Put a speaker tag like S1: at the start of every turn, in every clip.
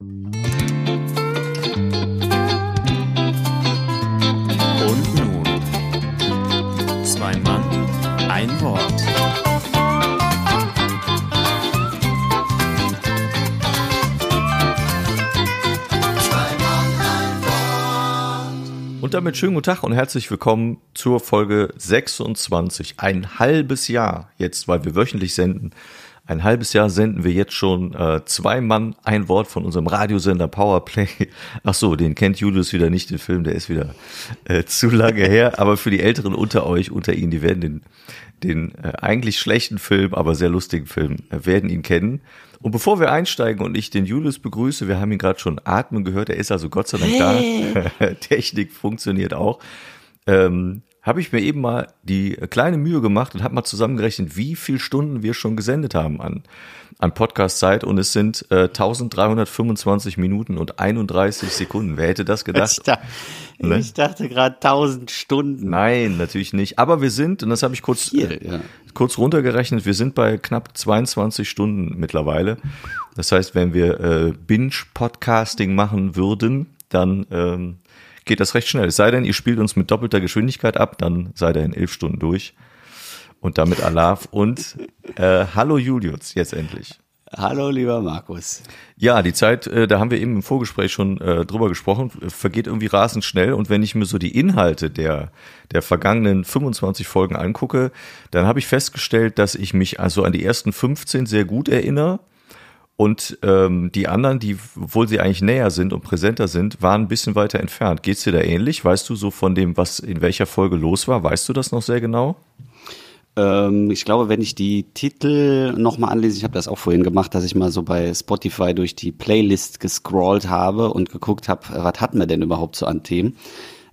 S1: Und nun, zwei Mann, ein Wort.
S2: Und damit schönen guten Tag und herzlich willkommen zur Folge 26. Ein halbes Jahr jetzt, weil wir wöchentlich senden. Ein halbes Jahr senden wir jetzt schon äh, zwei Mann, ein Wort von unserem Radiosender Powerplay. Ach so, den kennt Julius wieder nicht, den Film, der ist wieder äh, zu lange her. Aber für die Älteren unter euch, unter Ihnen, die werden den, den äh, eigentlich schlechten Film, aber sehr lustigen Film, äh, werden ihn kennen. Und bevor wir einsteigen und ich den Julius begrüße, wir haben ihn gerade schon atmen gehört, er ist also Gott sei Dank da. Technik funktioniert auch. Ähm, habe ich mir eben mal die kleine Mühe gemacht und habe mal zusammengerechnet, wie viel Stunden wir schon gesendet haben an, an Podcast-Zeit und es sind äh, 1325 Minuten und 31 Sekunden. Wer hätte das gedacht?
S3: Ich, da,
S2: Ne?
S3: ich dachte gerade 1000 Stunden.
S2: Nein, natürlich nicht. Aber wir sind, und das habe ich kurz,
S3: Viel,
S2: äh,
S3: ja.
S2: kurz runtergerechnet, wir sind bei knapp 22 Stunden mittlerweile. Das heißt, wenn wir äh, Binge-Podcasting machen würden, dann ähm, geht das recht schnell. Es sei denn, ihr spielt uns mit doppelter Geschwindigkeit ab, dann seid ihr in elf Stunden durch. Und damit Alarv und äh, Hallo Julius, jetzt endlich.
S3: Hallo, lieber Markus.
S2: Ja, die Zeit, äh, da haben wir eben im Vorgespräch schon äh, drüber gesprochen, äh, vergeht irgendwie rasend schnell. Und wenn ich mir so die Inhalte der, der vergangenen 25 Folgen angucke, dann habe ich festgestellt, dass ich mich also an die ersten 15 sehr gut erinnere. Und ähm, die anderen, die, obwohl sie eigentlich näher sind und präsenter sind, waren ein bisschen weiter entfernt. Geht's dir da ähnlich? Weißt du so von dem, was in welcher Folge los war? Weißt du das noch sehr genau?
S3: Ähm, ich glaube, wenn ich die Titel nochmal anlese, ich habe das auch vorhin gemacht, dass ich mal so bei Spotify durch die Playlist gescrollt habe und geguckt habe, was hatten wir denn überhaupt so an Themen.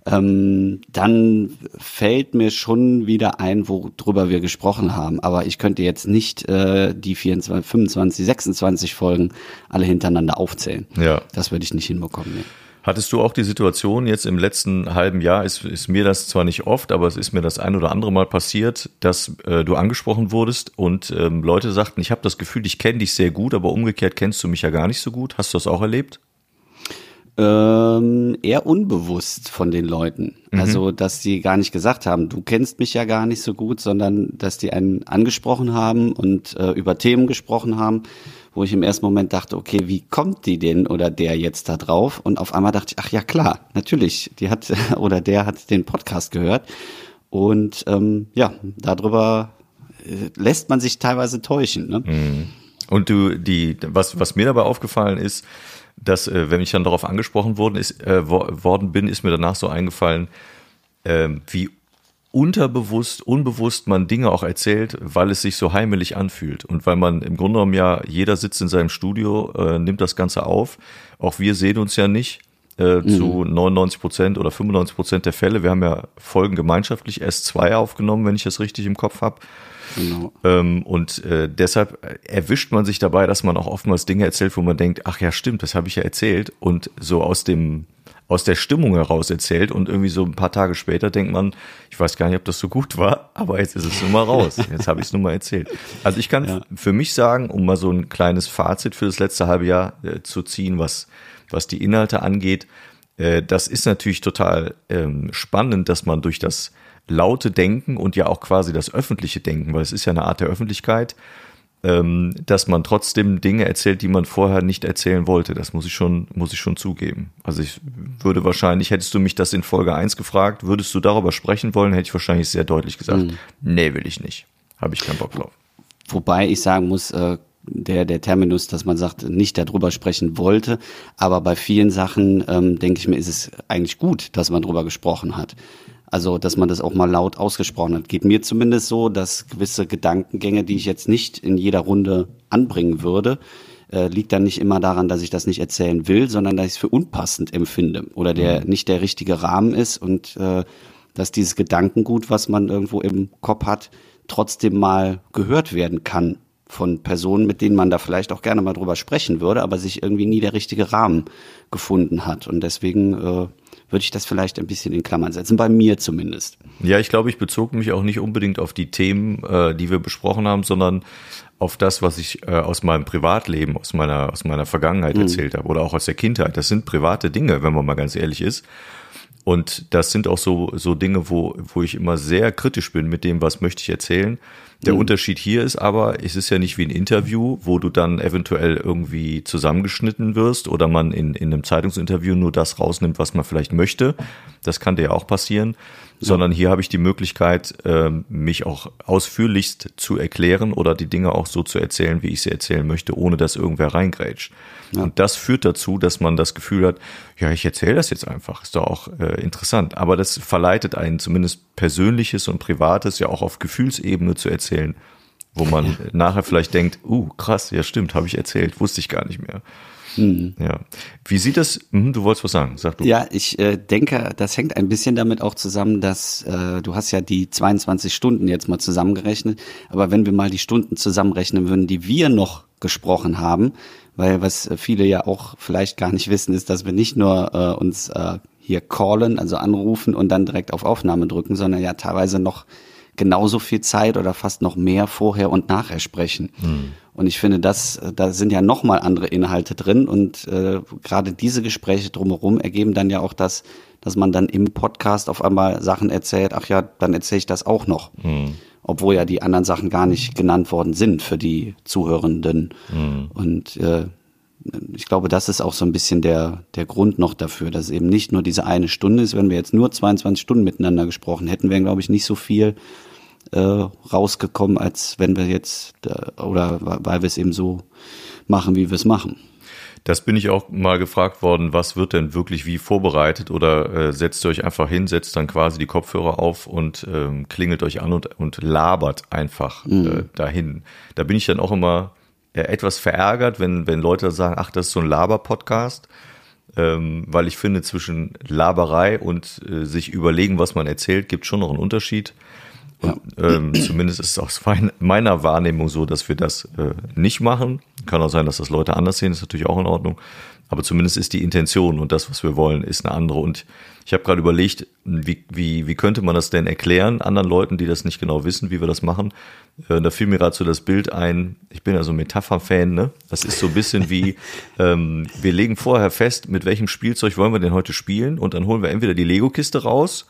S3: Ähm, dann fällt mir schon wieder ein, worüber wir gesprochen haben. Aber ich könnte jetzt nicht äh, die 24, 25, 26 Folgen alle hintereinander aufzählen.
S2: Ja.
S3: Das würde ich nicht hinbekommen. Nee.
S2: Hattest du auch die Situation jetzt im letzten halben Jahr, ist, ist mir das zwar nicht oft, aber es ist mir das ein oder andere Mal passiert, dass äh, du angesprochen wurdest und ähm, Leute sagten, ich habe das Gefühl, ich kenne dich sehr gut, aber umgekehrt kennst du mich ja gar nicht so gut. Hast du das auch erlebt?
S3: Ähm, eher unbewusst von den Leuten. Also, dass die gar nicht gesagt haben, du kennst mich ja gar nicht so gut, sondern dass die einen angesprochen haben und äh, über Themen gesprochen haben, wo ich im ersten Moment dachte, okay, wie kommt die denn oder der jetzt da drauf? Und auf einmal dachte ich, ach ja klar, natürlich, die hat oder der hat den Podcast gehört. Und ähm, ja, darüber äh, lässt man sich teilweise täuschen. Ne?
S2: Und du, die, was, was mir dabei aufgefallen ist, dass, äh, wenn ich dann darauf angesprochen worden ist, äh, wo- worden bin, ist mir danach so eingefallen, äh, wie unterbewusst, unbewusst man Dinge auch erzählt, weil es sich so heimelig anfühlt und weil man im Grunde genommen ja, jeder sitzt in seinem Studio, äh, nimmt das Ganze auf. Auch wir sehen uns ja nicht äh, zu 99 Prozent oder 95 Prozent der Fälle. Wir haben ja Folgen gemeinschaftlich S2 aufgenommen, wenn ich das richtig im Kopf habe.
S3: Genau.
S2: Ähm, und äh, deshalb erwischt man sich dabei, dass man auch oftmals Dinge erzählt, wo man denkt, ach ja, stimmt, das habe ich ja erzählt und so aus dem aus der Stimmung heraus erzählt und irgendwie so ein paar Tage später denkt man, ich weiß gar nicht, ob das so gut war, aber jetzt ist es nun mal raus. Jetzt habe ich es nun mal erzählt. Also ich kann
S3: Ja.
S2: für mich sagen, um mal so ein kleines Fazit für das letzte halbe Jahr äh, zu ziehen, was was die Inhalte angeht, äh, das ist natürlich total ähm, spannend, dass man durch das laute Denken und ja auch quasi das öffentliche Denken, weil es ist ja eine Art der Öffentlichkeit, ähm, dass man trotzdem Dinge erzählt, die man vorher nicht erzählen wollte. Das muss ich schon, muss ich schon zugeben. Also ich würde wahrscheinlich, hättest du mich das in Folge 1 gefragt, würdest du darüber sprechen wollen, hätte ich wahrscheinlich sehr deutlich gesagt, nee, will ich nicht. Habe ich keinen Bock drauf.
S3: Wobei ich sagen muss, äh, der, der Terminus, dass man sagt, nicht darüber sprechen wollte, aber bei vielen Sachen, ähm, denke ich mir, ist es eigentlich gut, dass man darüber gesprochen hat. Also, dass man das auch mal laut ausgesprochen hat. Geht mir zumindest so, dass gewisse Gedankengänge, die ich jetzt nicht in jeder Runde anbringen würde, äh, liegt dann nicht immer daran, dass ich das nicht erzählen will, sondern dass ich es für unpassend empfinde oder der nicht der richtige Rahmen ist und äh, dass dieses Gedankengut, was man irgendwo im Kopf hat, trotzdem mal gehört werden kann von Personen, mit denen man da vielleicht auch gerne mal drüber sprechen würde, aber sich irgendwie nie der richtige Rahmen gefunden hat. Und deswegen äh, würde ich das vielleicht ein bisschen in Klammern setzen, bei mir zumindest.
S2: Ja, ich glaube, ich bezog mich auch nicht unbedingt auf die Themen, äh, die wir besprochen haben, sondern auf das, was ich äh, aus meinem Privatleben, aus meiner, aus meiner Vergangenheit mhm. erzählt habe oder auch aus der Kindheit. Das sind private Dinge, wenn man mal ganz ehrlich ist. Und das sind auch so, so Dinge, wo, wo ich immer sehr kritisch bin mit dem, was möchte ich erzählen. Der mhm. Unterschied hier ist aber, es ist ja nicht wie ein Interview, wo du dann eventuell irgendwie zusammengeschnitten wirst oder man in, in einem Zeitungsinterview nur das rausnimmt, was man vielleicht möchte. Das kann dir ja auch passieren. Sondern hier habe ich die Möglichkeit, ähm, mich auch ausführlichst zu erklären oder die Dinge auch so zu erzählen, wie ich sie erzählen möchte, ohne dass irgendwer reingrätscht. Ja. Und das führt dazu, dass man das Gefühl hat, ja, ich erzähle das jetzt einfach, ist doch auch äh, interessant. Aber das verleitet einen zumindest Persönliches und Privates ja auch auf Gefühlsebene zu erzählen, wo man ja. nachher vielleicht denkt, uh, krass, ja stimmt, habe ich erzählt, wusste ich gar nicht mehr. Mhm. Ja. Wie sieht das? Hm, du wolltest was sagen, sag du.
S3: Ja, ich äh, denke, das hängt ein bisschen damit auch zusammen, dass äh, du hast ja die 22 Stunden jetzt mal zusammengerechnet, aber wenn wir mal die Stunden zusammenrechnen würden, die wir noch gesprochen haben, weil was viele ja auch vielleicht gar nicht wissen, ist, dass wir nicht nur äh, uns äh, hier callen, also anrufen und dann direkt auf Aufnahme drücken, sondern ja teilweise noch genauso viel Zeit oder fast noch mehr vorher und nachher sprechen. Mhm. Und ich finde, das, da sind ja nochmal andere Inhalte drin und äh, gerade diese Gespräche drumherum ergeben dann ja auch das, dass man dann im Podcast auf einmal Sachen erzählt, ach ja, dann erzähle ich das auch noch. Mhm. Obwohl ja die anderen Sachen gar nicht genannt worden sind für die Zuhörenden. Mhm. Und äh, ich glaube, das ist auch so ein bisschen der, der Grund noch dafür, dass es eben nicht nur diese eine Stunde ist. Wenn wir jetzt nur 22 Stunden miteinander gesprochen hätten, wären, glaube ich, nicht so viel äh, rausgekommen, als wenn wir jetzt äh, oder weil wir es eben so machen, wie wir es machen.
S2: Das bin ich auch mal gefragt worden, was wird denn wirklich wie vorbereitet oder äh, setzt ihr euch einfach hin, setzt dann quasi die Kopfhörer auf und ähm, klingelt euch an und, und labert einfach mhm. äh, dahin. Da bin ich dann auch immer äh, etwas verärgert, wenn, wenn Leute sagen, ach, das ist so ein Laber-Podcast, ähm, weil ich finde, zwischen Laberei und äh, sich überlegen, was man erzählt, gibt schon noch einen Unterschied. Und, ähm, zumindest ist es aus meiner Wahrnehmung so, dass wir das äh, nicht machen. Kann auch sein, dass das Leute anders sehen, ist natürlich auch in Ordnung. Aber zumindest ist die Intention und das, was wir wollen, ist eine andere. Und ich habe gerade überlegt, wie, wie, wie könnte man das denn erklären anderen Leuten, die das nicht genau wissen, wie wir das machen. Äh, da fiel mir gerade so das Bild ein, ich bin ja so Metapher-Fan, ne? Das ist so ein bisschen wie, ähm, wir legen vorher fest, mit welchem Spielzeug wollen wir denn heute spielen und dann holen wir entweder die Lego-Kiste raus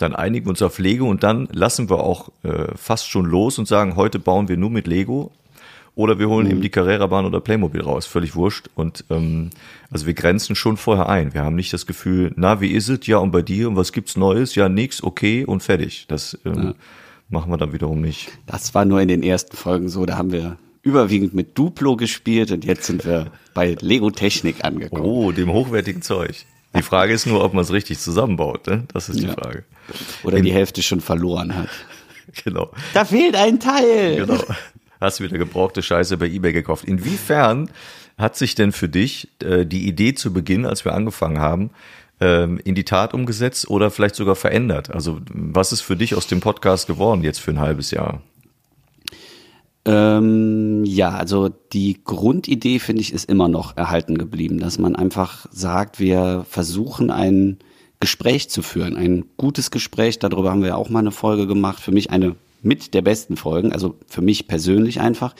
S2: dann einigen wir uns auf Lego und dann lassen wir auch äh, fast schon los und sagen, heute bauen wir nur mit Lego. Oder wir holen mhm. eben die Carrera-Bahn oder Playmobil raus, völlig wurscht. Und ähm, also wir grenzen schon vorher ein. Wir haben nicht das Gefühl, na, wie ist es? Ja, und bei dir? Und was gibt's Neues? Ja, nix, okay und fertig. Das ähm, ja. machen wir dann wiederum nicht.
S3: Das war nur in den ersten Folgen so, da haben wir überwiegend mit Duplo gespielt und jetzt sind wir bei Lego Technik angekommen.
S2: Oh, dem hochwertigen Zeug. Die Frage ist nur, ob man es richtig zusammenbaut. Ne? Das ist die ja. Frage.
S3: Oder In, die Hälfte schon verloren hat.
S2: Genau.
S3: Da fehlt ein Teil.
S2: Genau. Hast du wieder gebrauchte Scheiße bei eBay gekauft. Inwiefern hat sich denn für dich äh, die Idee zu Beginn, als wir angefangen haben, ähm, in die Tat umgesetzt oder vielleicht sogar verändert? Also was ist für dich aus dem Podcast geworden jetzt für ein halbes Jahr?
S3: Ähm, ja, also die Grundidee, finde ich, ist immer noch erhalten geblieben, dass man einfach sagt, wir versuchen ein Gespräch zu führen, ein gutes Gespräch. Darüber haben wir auch mal eine Folge gemacht. Für mich eine mit der besten Folgen, also für mich persönlich einfach.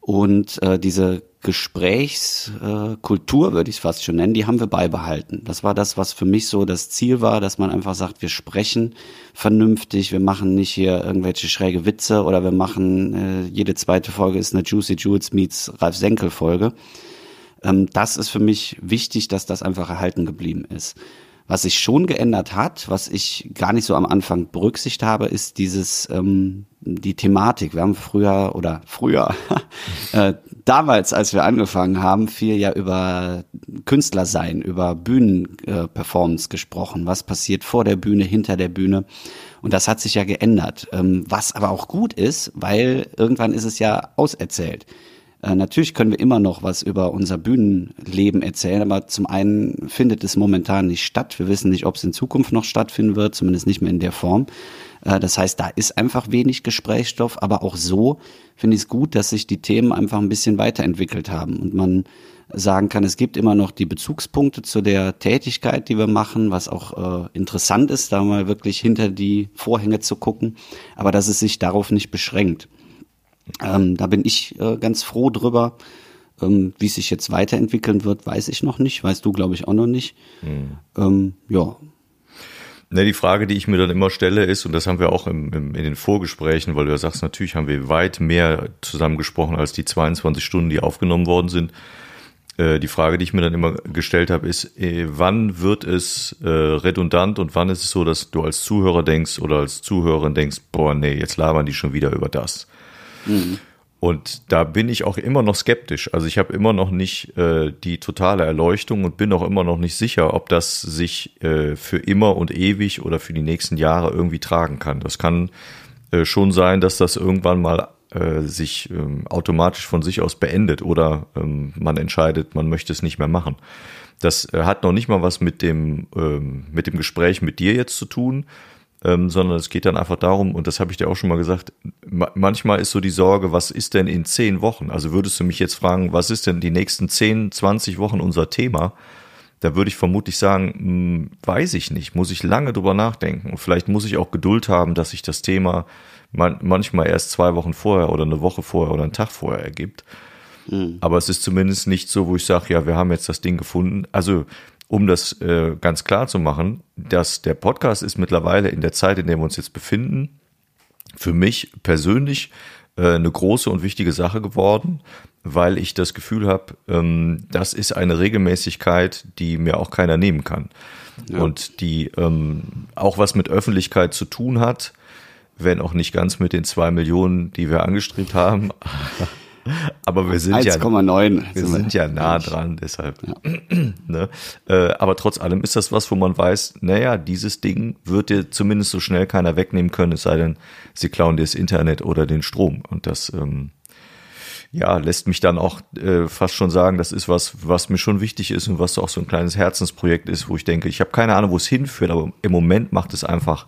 S3: Und äh, diese Gesprächskultur, äh, würde ich es fast schon nennen, die haben wir beibehalten. Das war das, was für mich so das Ziel war, dass man einfach sagt, wir sprechen vernünftig, wir machen nicht hier irgendwelche schräge Witze oder wir machen, äh, jede zweite Folge ist eine Juicy Jules meets Ralf Senkel Folge. Ähm, das ist für mich wichtig, dass das einfach erhalten geblieben ist. Was sich schon geändert hat, was ich gar nicht so am Anfang berücksichtigt habe, ist dieses ähm, die Thematik. Wir haben früher oder früher äh, damals, als wir angefangen haben, viel ja über Künstler sein, über Bühnenperformance äh, gesprochen. Was passiert vor der Bühne, hinter der Bühne? Und das hat sich ja geändert. Ähm, was aber auch gut ist, weil irgendwann ist es ja auserzählt. Äh, natürlich können wir immer noch was über unser Bühnenleben erzählen, aber zum einen findet es momentan nicht statt. Wir wissen nicht, ob es in Zukunft noch stattfinden wird, zumindest nicht mehr in der Form. Äh, das heißt, da ist einfach wenig Gesprächsstoff, aber auch so finde ich es gut, dass sich die Themen einfach ein bisschen weiterentwickelt haben und man sagen kann, es gibt immer noch die Bezugspunkte zu der Tätigkeit, die wir machen, was auch äh, interessant ist, da mal wirklich hinter die Vorhänge zu gucken, aber dass es sich darauf nicht beschränkt. Ähm, da bin ich äh, ganz froh drüber. Ähm, wie es sich jetzt weiterentwickeln wird, weiß ich noch nicht. Weißt du, glaube ich, auch noch nicht. Mhm. Ähm, ja.
S2: Ne, die Frage, die ich mir dann immer stelle, ist, und das haben wir auch im, im, in den Vorgesprächen, weil du ja sagst, natürlich haben wir weit mehr zusammengesprochen als die 22 Stunden, die aufgenommen worden sind. Äh, die Frage, die ich mir dann immer gestellt habe, ist, äh, wann wird es äh, redundant und wann ist es so, dass du als Zuhörer denkst oder als Zuhörerin denkst, boah, nee, jetzt labern die schon wieder über das. Mhm. Und da bin ich auch immer noch skeptisch. Also ich habe immer noch nicht äh, die totale Erleuchtung und bin auch immer noch nicht sicher, ob das sich äh, für immer und ewig oder für die nächsten Jahre irgendwie tragen kann. Das kann äh, schon sein, dass das irgendwann mal äh, sich ähm, automatisch von sich aus beendet oder ähm, man entscheidet, man möchte es nicht mehr machen. Das äh, hat noch nicht mal was mit dem, ähm, mit dem Gespräch mit dir jetzt zu tun, ähm, sondern es geht dann einfach darum, und das habe ich dir auch schon mal gesagt, ma manchmal ist so die Sorge, was ist denn in zehn Wochen? Also würdest du mich jetzt fragen, was ist denn die nächsten zehn, zwanzig Wochen unser Thema? Da würde ich vermutlich sagen, mh, hm, weiß ich nicht, muss ich lange drüber nachdenken. Und vielleicht muss ich auch Geduld haben, dass sich das Thema man manchmal erst zwei Wochen vorher oder eine Woche vorher oder einen Tag vorher ergibt. Mhm. Aber es ist zumindest nicht so, wo ich sage, ja, wir haben jetzt das Ding gefunden. Also um das äh, ganz klar zu machen, dass der Podcast ist mittlerweile in der Zeit, in der wir uns jetzt befinden, für mich persönlich äh, eine große und wichtige Sache geworden, weil ich das Gefühl habe, ähm, das ist eine Regelmäßigkeit, die mir auch keiner nehmen kann. Ja. Und die ähm, auch was mit Öffentlichkeit zu tun hat, wenn auch nicht ganz mit den zwei Millionen, die wir angestrebt haben. Aber wir sind 1, ja, wir sind ja nah dran, deshalb. Ja. ne? äh, aber trotz allem ist das was, wo man weiß, naja, dieses Ding wird dir zumindest so schnell keiner wegnehmen können, es sei denn, sie klauen dir das Internet oder den Strom. Und das, ähm, ja, lässt mich dann auch äh, fast schon sagen, das ist was, was mir schon wichtig ist und was auch so ein kleines Herzensprojekt ist, wo ich denke, ich habe keine Ahnung, wo es hinführt, aber im Moment macht es einfach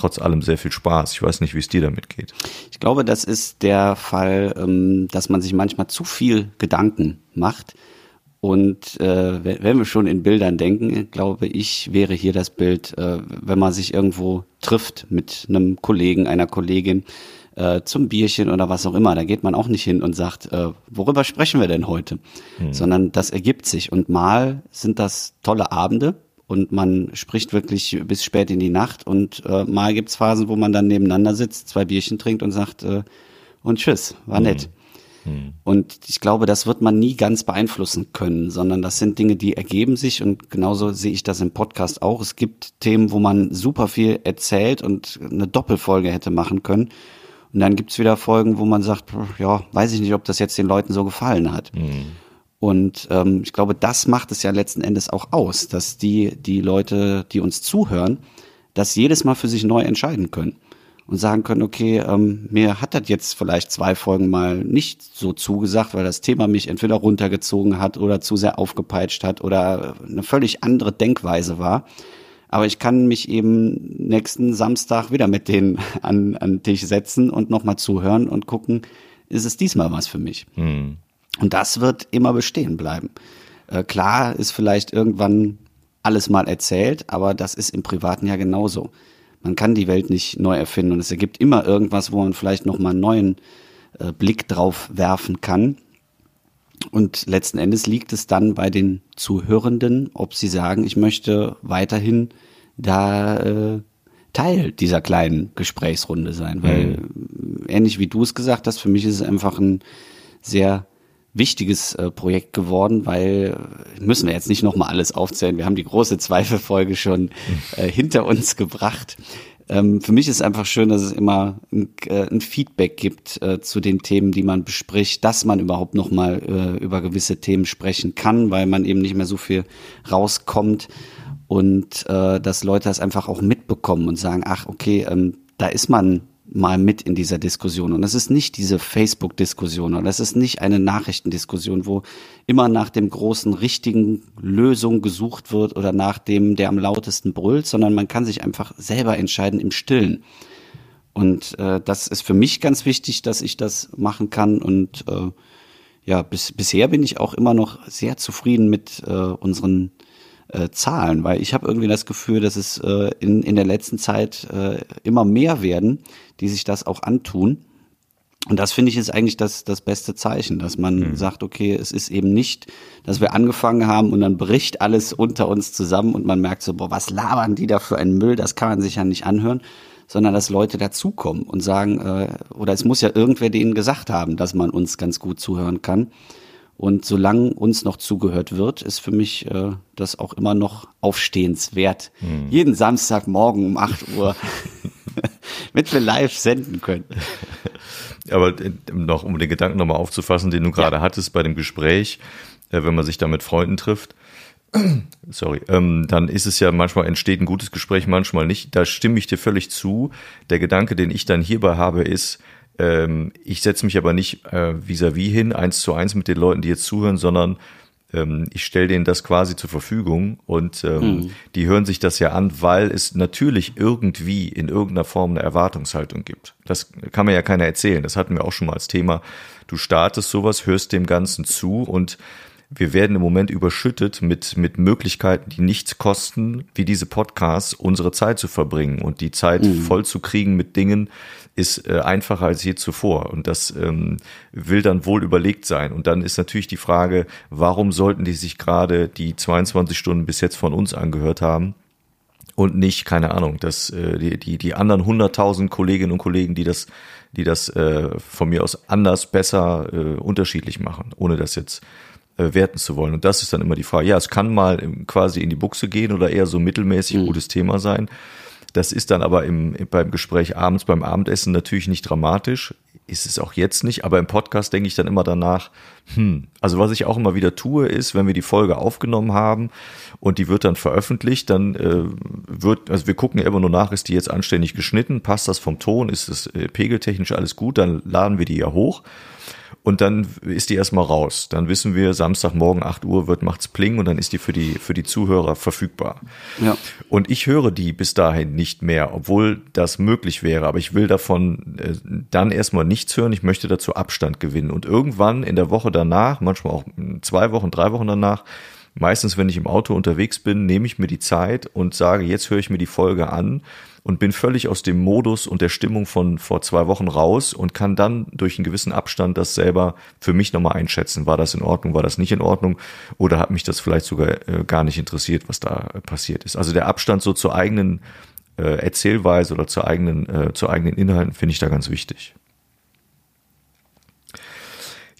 S2: trotz allem sehr viel Spaß. Ich weiß nicht, wie es dir damit geht.
S3: Ich glaube, das ist der Fall, ähm, dass man sich manchmal zu viel Gedanken macht. Und äh, wenn wir schon in Bildern denken, glaube ich, wäre hier das Bild, äh, wenn man sich irgendwo trifft mit einem Kollegen, einer Kollegin äh, zum Bierchen oder was auch immer. Da geht man auch nicht hin und sagt, äh, worüber sprechen wir denn heute? Hm. Sondern das ergibt sich. Und mal sind das tolle Abende, und man spricht wirklich bis spät in die Nacht und äh, mal gibt's Phasen, wo man dann nebeneinander sitzt, zwei Bierchen trinkt und sagt äh, und tschüss, war nett. Mhm. Und ich glaube, das wird man nie ganz beeinflussen können, sondern das sind Dinge, die ergeben sich und genauso sehe ich das im Podcast auch. Es gibt Themen, wo man super viel erzählt und eine Doppelfolge hätte machen können. Und dann gibt's wieder Folgen, wo man sagt, ja, weiß ich nicht, ob das jetzt den Leuten so gefallen hat. Mhm. Und ähm, ich glaube, das macht es ja letzten Endes auch aus, dass die, die Leute, die uns zuhören, das jedes Mal für sich neu entscheiden können und sagen können, okay, ähm, mir hat das jetzt vielleicht zwei Folgen mal nicht so zugesagt, weil das Thema mich entweder runtergezogen hat oder zu sehr aufgepeitscht hat oder eine völlig andere Denkweise war. Aber ich kann mich eben nächsten Samstag wieder mit denen an, an Tisch setzen und nochmal zuhören und gucken, ist es diesmal was für mich. Mhm. Und das wird immer bestehen bleiben. Äh, klar ist vielleicht irgendwann alles mal erzählt, aber das ist im Privaten ja genauso. Man kann die Welt nicht neu erfinden und es ergibt immer irgendwas, wo man vielleicht noch mal einen neuen äh, Blick drauf werfen kann. Und letzten Endes liegt es dann bei den Zuhörenden, ob sie sagen, ich möchte weiterhin da äh, Teil dieser kleinen Gesprächsrunde sein. Weil mhm. ähnlich wie du es gesagt hast, für mich ist es einfach ein sehr wichtiges äh, Projekt geworden, weil äh, müssen wir jetzt nicht nochmal alles aufzählen. Wir haben die große Zweifelfolge schon äh, hinter uns gebracht. Ähm, für mich ist einfach schön, dass es immer ein, äh, ein Feedback gibt äh, zu den Themen, die man bespricht, dass man überhaupt nochmal äh, über gewisse Themen sprechen kann, weil man eben nicht mehr so viel rauskommt und äh, dass Leute das einfach auch mitbekommen und sagen, ach okay, ähm, da ist man mal mit in dieser Diskussion. Und es ist nicht diese Facebook-Diskussion oder es ist nicht eine Nachrichtendiskussion, wo immer nach dem großen richtigen Lösung gesucht wird oder nach dem, der am lautesten brüllt, sondern man kann sich einfach selber entscheiden im Stillen. Und äh, das ist für mich ganz wichtig, dass ich das machen kann und äh, ja, bis, bisher bin ich auch immer noch sehr zufrieden mit äh, unseren äh, Zahlen, weil ich habe irgendwie das Gefühl, dass es äh, in, in der letzten Zeit äh, immer mehr werden, die sich das auch antun. Und das finde ich ist eigentlich das, das beste Zeichen, dass man mhm. sagt, okay, es ist eben nicht, dass wir angefangen haben und dann bricht alles unter uns zusammen und man merkt so, boah, was labern die da für einen Müll, das kann man sich ja nicht anhören, sondern dass Leute dazukommen und sagen, äh, oder es muss ja irgendwer denen gesagt haben, dass man uns ganz gut zuhören kann. Und solange uns noch zugehört wird, ist für mich äh, das auch immer noch aufstehenswert. Mhm. Jeden Samstagmorgen um 8 Uhr, damit wir live senden können.
S2: Aber äh, noch, um den Gedanken nochmal aufzufassen, den du gerade ja. hattest bei dem Gespräch, äh, wenn man sich da mit Freunden trifft, sorry, ähm, dann ist es ja manchmal entsteht ein gutes Gespräch, manchmal nicht. Da stimme ich dir völlig zu. Der Gedanke, den ich dann hierbei habe, ist, ähm, ich setze mich aber nicht äh, vis-à-vis -vis hin, eins zu eins mit den Leuten, die jetzt zuhören, sondern ähm, ich stelle denen das quasi zur Verfügung und ähm, mhm. die hören sich das ja an, weil es natürlich irgendwie in irgendeiner Form eine Erwartungshaltung gibt. Das kann mir ja keiner erzählen. Das hatten wir auch schon mal als Thema. Du startest sowas, hörst dem Ganzen zu und wir werden im Moment überschüttet mit, mit Möglichkeiten, die nichts kosten, wie diese Podcasts, unsere Zeit zu verbringen und die Zeit mhm. voll zu kriegen mit Dingen, ist äh, einfacher als je zuvor. Und das ähm, will dann wohl überlegt sein. Und dann ist natürlich die Frage, warum sollten die sich gerade die 22 Stunden bis jetzt von uns angehört haben? Und nicht, keine Ahnung, dass äh, die, die, die anderen 100.000 Kolleginnen und Kollegen, die das, die das äh, von mir aus anders, besser, äh, unterschiedlich machen, ohne das jetzt äh, werten zu wollen. Und das ist dann immer die Frage. Ja, es kann mal quasi in die Buchse gehen oder eher so mittelmäßig mhm. gutes Thema sein. Das ist dann aber im, beim Gespräch abends, beim Abendessen natürlich nicht dramatisch. Ist es auch jetzt nicht, aber im Podcast denke ich dann immer danach, hm, also was ich auch immer wieder tue, ist, wenn wir die Folge aufgenommen haben und die wird dann veröffentlicht, dann äh, wird, also wir gucken ja immer nur nach, ist die jetzt anständig geschnitten, passt das vom Ton, ist es äh, pegeltechnisch alles gut, dann laden wir die ja hoch und dann ist die erstmal raus. Dann wissen wir, Samstagmorgen 8 Uhr wird macht's Pling und dann ist die für die, für die Zuhörer verfügbar. Ja. Und ich höre die bis dahin nicht mehr, obwohl das möglich wäre. Aber ich will davon äh, dann erstmal nichts hören. Ich möchte dazu Abstand gewinnen. Und irgendwann in der Woche danach, manchmal auch zwei Wochen, drei Wochen danach, meistens, wenn ich im Auto unterwegs bin, nehme ich mir die Zeit und sage, jetzt höre ich mir die Folge an und bin völlig aus dem Modus und der Stimmung von vor zwei Wochen raus und kann dann durch einen gewissen Abstand das selber für mich nochmal einschätzen. War das in Ordnung, war das nicht in Ordnung oder hat mich das vielleicht sogar äh, gar nicht interessiert, was da passiert ist. Also der Abstand so zur eigenen äh, Erzählweise oder zur eigenen, äh, zu eigenen Inhalten finde ich da ganz wichtig.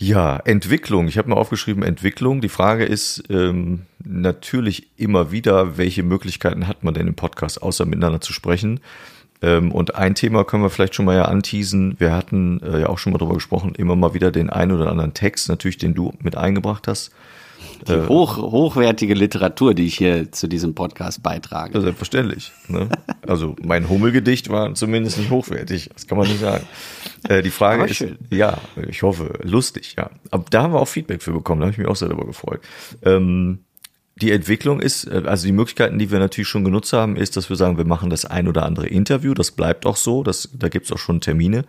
S2: Ja, Entwicklung. Ich habe mir aufgeschrieben Entwicklung. Die Frage ist ähm, natürlich immer wieder, welche Möglichkeiten hat man denn im Podcast, außer miteinander zu sprechen? Ähm, und ein Thema können wir vielleicht schon mal ja anteasen. Wir hatten äh, ja auch schon mal drüber gesprochen, immer mal wieder den einen oder anderen Text, natürlich den du mit eingebracht hast.
S3: Die äh, hoch, hochwertige Literatur, die ich hier zu diesem Podcast beitrage.
S2: Ja, selbstverständlich. Ne? Also mein Hummelgedicht war zumindest nicht hochwertig, das kann man nicht sagen. Äh, die Frage ist, schön. ja, ich hoffe, lustig, ja. Aber da haben wir auch Feedback für bekommen, da habe ich mich auch sehr darüber gefreut. Ähm, die Entwicklung ist, äh, also die Möglichkeiten, die wir natürlich schon genutzt haben, ist, dass wir sagen, wir machen das ein oder andere Interview. Das bleibt auch so. Das, da gibt's auch schon Termine,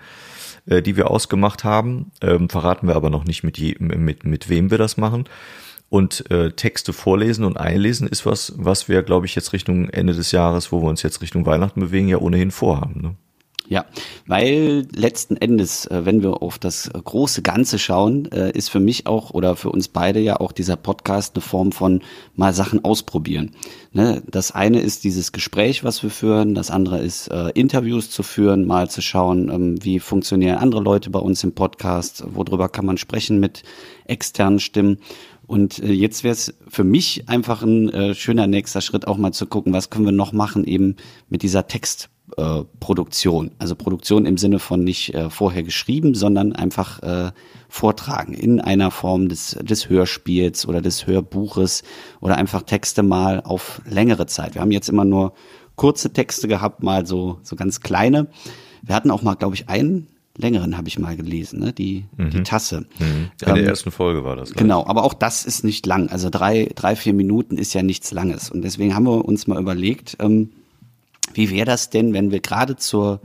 S2: äh, die wir ausgemacht haben. Ähm, verraten wir aber noch nicht, mit, je, mit, mit wem wir das machen. Und äh, Texte vorlesen und einlesen ist was, was wir, glaube ich, jetzt Richtung Ende des Jahres, wo wir uns jetzt Richtung Weihnachten bewegen, ja ohnehin vorhaben. Ne?
S3: Ja, weil letzten Endes, äh, wenn wir auf das große Ganze schauen, äh, ist für mich auch oder für uns beide ja auch dieser Podcast eine Form von mal Sachen ausprobieren. Ne, das eine ist dieses Gespräch, was wir führen, das andere ist äh, Interviews zu führen, mal zu schauen, ähm, wie funktionieren andere Leute bei uns im Podcast, worüber kann man sprechen mit externen Stimmen. Und äh, jetzt wäre es für mich einfach ein äh, schöner nächster Schritt, auch mal zu gucken, was können wir noch machen eben mit dieser Textproduktion. Äh, also Produktion im Sinne von nicht äh, vorher geschrieben, sondern einfach äh, vortragen in einer Form des, des Hörspiels oder des Hörbuches oder einfach Texte mal auf längere Zeit. Wir haben jetzt immer nur kurze Texte gehabt, mal so, so ganz kleine. Wir hatten auch mal, glaube ich, einen längeren habe ich mal gelesen, ne? die, mhm. die Tasse.
S2: Mhm. In ähm, der ersten Folge war das.
S3: Genau, aber auch das ist nicht lang. Also drei, drei, vier Minuten ist ja nichts Langes. Und deswegen haben wir uns mal überlegt, ähm, wie wäre das denn, wenn wir gerade zur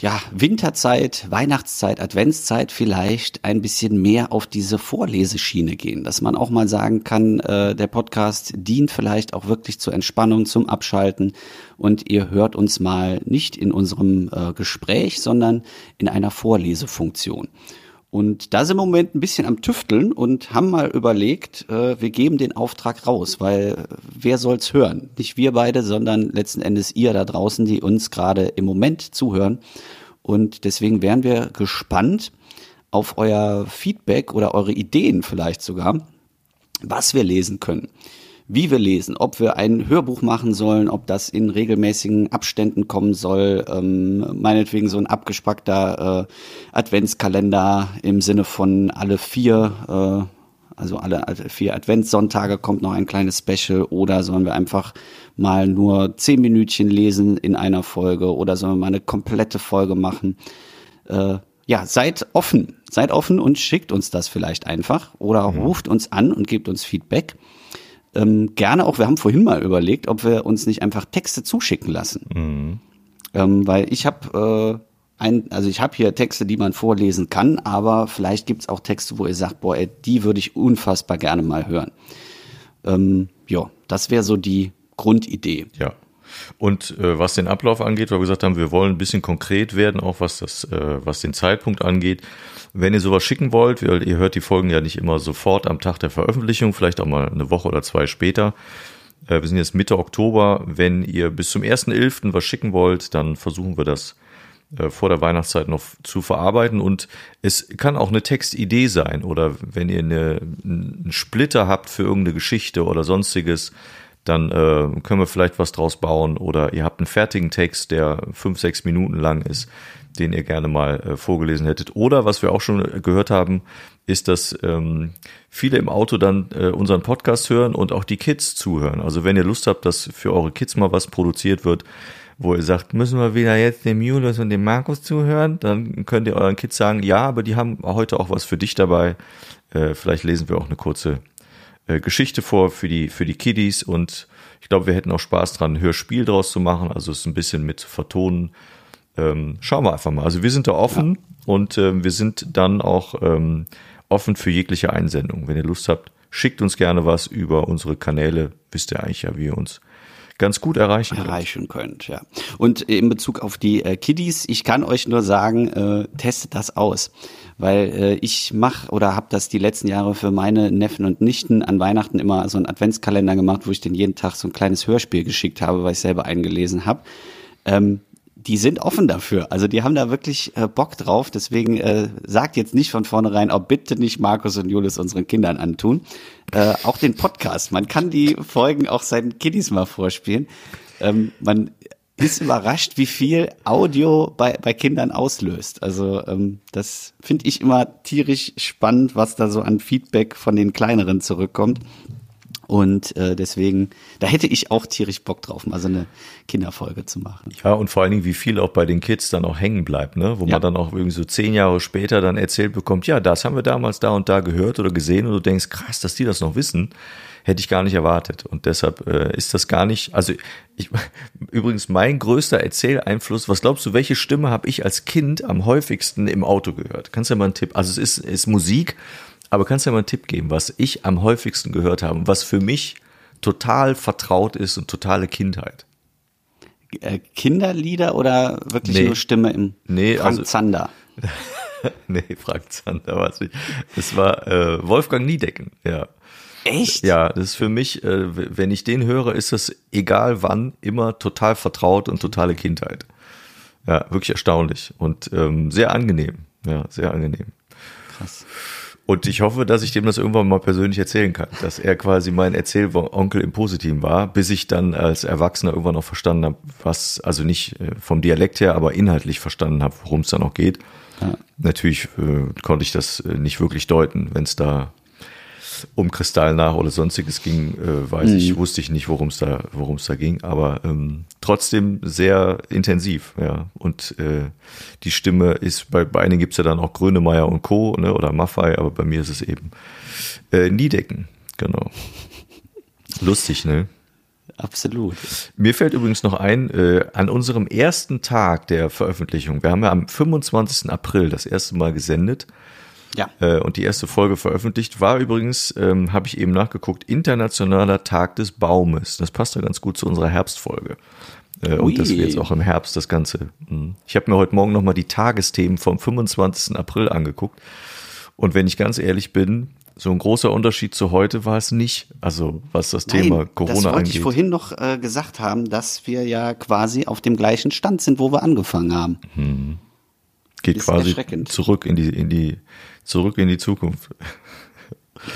S3: ja, Winterzeit, Weihnachtszeit, Adventszeit vielleicht ein bisschen mehr auf diese Vorleseschiene gehen, dass man auch mal sagen kann, äh, der Podcast dient vielleicht auch wirklich zur Entspannung, zum Abschalten und ihr hört uns mal nicht in unserem äh, Gespräch, sondern in einer Vorlesefunktion. Und da sind wir im Moment ein bisschen am Tüfteln und haben mal überlegt, äh, wir geben den Auftrag raus, weil äh, wer soll's hören? Nicht wir beide, sondern letzten Endes ihr da draußen, die uns gerade im Moment zuhören. Und deswegen wären wir gespannt auf euer Feedback oder eure Ideen vielleicht sogar, was wir lesen können wie wir lesen, ob wir ein Hörbuch machen sollen, ob das in regelmäßigen Abständen kommen soll, ähm, meinetwegen so ein abgespackter äh, Adventskalender im Sinne von alle vier, äh, also alle vier Adventssonntage kommt noch ein kleines Special oder sollen wir einfach mal nur zehn Minütchen lesen in einer Folge oder sollen wir mal eine komplette Folge machen? Äh, ja, seid offen, seid offen und schickt uns das vielleicht einfach oder mhm. ruft uns an und gebt uns Feedback ähm, gerne auch, wir haben vorhin mal überlegt, ob wir uns nicht einfach Texte zuschicken lassen. Mhm. Ähm, weil ich habe äh, ein, also ich habe hier Texte, die man vorlesen kann, aber vielleicht gibt's auch Texte, wo ihr sagt, boah, ey, die würde ich unfassbar gerne mal hören. Ähm, ja, das wäre so die Grundidee.
S2: Ja. Und äh, was den Ablauf angeht, weil wir gesagt haben, wir wollen ein bisschen konkret werden, auch was das, äh, was den Zeitpunkt angeht. Wenn ihr sowas schicken wollt, ihr, ihr hört die Folgen ja nicht immer sofort am Tag der Veröffentlichung, vielleicht auch mal eine Woche oder zwei später. Äh, wir sind jetzt Mitte Oktober. Wenn ihr bis zum 1.11. was schicken wollt, dann versuchen wir das äh, vor der Weihnachtszeit noch zu verarbeiten und es kann auch eine Textidee sein oder wenn ihr eine, einen Splitter habt für irgendeine Geschichte oder sonstiges, dann äh, können wir vielleicht was draus bauen oder ihr habt einen fertigen Text, der fünf, sechs Minuten lang ist, den ihr gerne mal äh, vorgelesen hättet. Oder was wir auch schon gehört haben, ist, dass ähm, viele im Auto dann äh, unseren Podcast hören und auch die Kids zuhören. Also wenn ihr Lust habt, dass für eure Kids mal was produziert wird, wo ihr sagt, müssen wir wieder jetzt dem Julius und dem Markus zuhören, dann könnt ihr euren Kids sagen, ja, aber die haben heute auch was für dich dabei. Äh, vielleicht lesen wir auch eine kurze äh, Geschichte vor für die, für die Kiddies und ich glaube, wir hätten auch Spaß dran, ein Hörspiel draus zu machen, also es ein bisschen mit vertonen. Ähm, schauen wir einfach mal. Also wir sind da offen ja. und ähm, wir sind dann auch ähm, offen für jegliche Einsendung. Wenn ihr Lust habt, schickt uns gerne was über unsere Kanäle. Wisst ihr eigentlich ja, wie ihr uns ganz gut erreichen.
S3: Erreichen könnt, ja. Und in Bezug auf die äh, Kiddies, ich kann euch nur sagen, äh, testet das aus. Weil äh, ich mache oder habe das die letzten Jahre für meine Neffen und Nichten an Weihnachten immer so einen Adventskalender gemacht, wo ich den jeden Tag so ein kleines Hörspiel geschickt habe, weil ich selber eingelesen habe. Ähm, die sind offen dafür. Also die haben da wirklich äh, Bock drauf. Deswegen äh, sagt jetzt nicht von vornherein, oh bitte nicht Markus und Julius unseren Kindern antun. Äh, auch den Podcast. Man kann die Folgen auch seinen Kiddies mal vorspielen. Ähm, man ist überrascht, wie viel Audio bei, bei Kindern auslöst. Also ähm, das finde ich immer tierisch spannend, was da so an Feedback von den Kleineren zurückkommt. Und äh, deswegen, da hätte ich auch tierisch Bock drauf, mal so eine Kinderfolge zu machen.
S2: Ja, und vor allen Dingen, wie viel auch bei den Kids dann auch hängen bleibt, ne? Wo ja. man dann auch irgendwie so zehn Jahre später dann erzählt bekommt, ja, das haben wir damals da und da gehört oder gesehen und du denkst, krass, dass die das noch wissen hätte ich gar nicht erwartet. Und deshalb äh, ist das gar nicht, also ich, übrigens mein größter Erzähleinfluss, was glaubst du, welche Stimme habe ich als Kind am häufigsten im Auto gehört? Kannst du ja mal einen Tipp, also es ist, ist Musik, aber kannst du ja mal einen Tipp geben, was ich am häufigsten gehört habe, was für mich total vertraut ist und totale Kindheit?
S3: Äh, Kinderlieder oder wirklich nee. nur Stimme im
S2: nee,
S3: Frank
S2: also,
S3: Zander?
S2: nee, Frank Zander war es nicht. Es war äh, Wolfgang Niedecken, ja.
S3: Echt?
S2: Ja, das ist für mich, äh, wenn ich den höre, ist das egal wann immer total vertraut und totale Kindheit. Ja, wirklich erstaunlich und ähm, sehr angenehm. Ja, sehr angenehm. Krass. Und ich hoffe, dass ich dem das irgendwann mal persönlich erzählen kann, dass er quasi mein Erzählonkel im Positiven war, bis ich dann als Erwachsener irgendwann noch verstanden habe, was, also nicht äh, vom Dialekt her, aber inhaltlich verstanden habe, worum es da noch geht. Ja. Natürlich äh, konnte ich das äh, nicht wirklich deuten, wenn es da um Kristall nach oder sonstiges ging, äh, weiß mhm. ich, wusste ich nicht, worum es da, worum es da ging, aber ähm, trotzdem sehr intensiv, ja. Und äh, die Stimme ist, bei, bei einigen gibt's ja dann auch Grönemeyer und Co. Ne, oder Maffei, aber bei mir ist es eben äh, Niedecken, genau. Lustig, ne?
S3: Absolut.
S2: Mir fällt übrigens noch ein, äh, an unserem ersten Tag der Veröffentlichung, wir haben ja am 25. April das erste Mal gesendet
S3: Ja.
S2: äh, und die erste Folge veröffentlicht, war übrigens, ähm, habe ich eben nachgeguckt, Internationaler Tag des Baumes. Das passt ja ganz gut zu unserer Herbstfolge. Äh, und dass wir jetzt auch im Herbst das Ganze. mh. Ich habe mir heute Morgen nochmal die Tagesthemen vom 25. April angeguckt. Und wenn ich ganz ehrlich bin, so ein großer Unterschied zu heute war es nicht. Also was das Thema
S3: Nein,
S2: Corona
S3: das wollte
S2: angeht.
S3: ich vorhin noch äh, gesagt haben, dass wir ja quasi auf dem gleichen Stand sind, wo wir angefangen haben.
S2: Geht
S3: ist
S2: quasi zurück in die, in die, zurück in die Zukunft.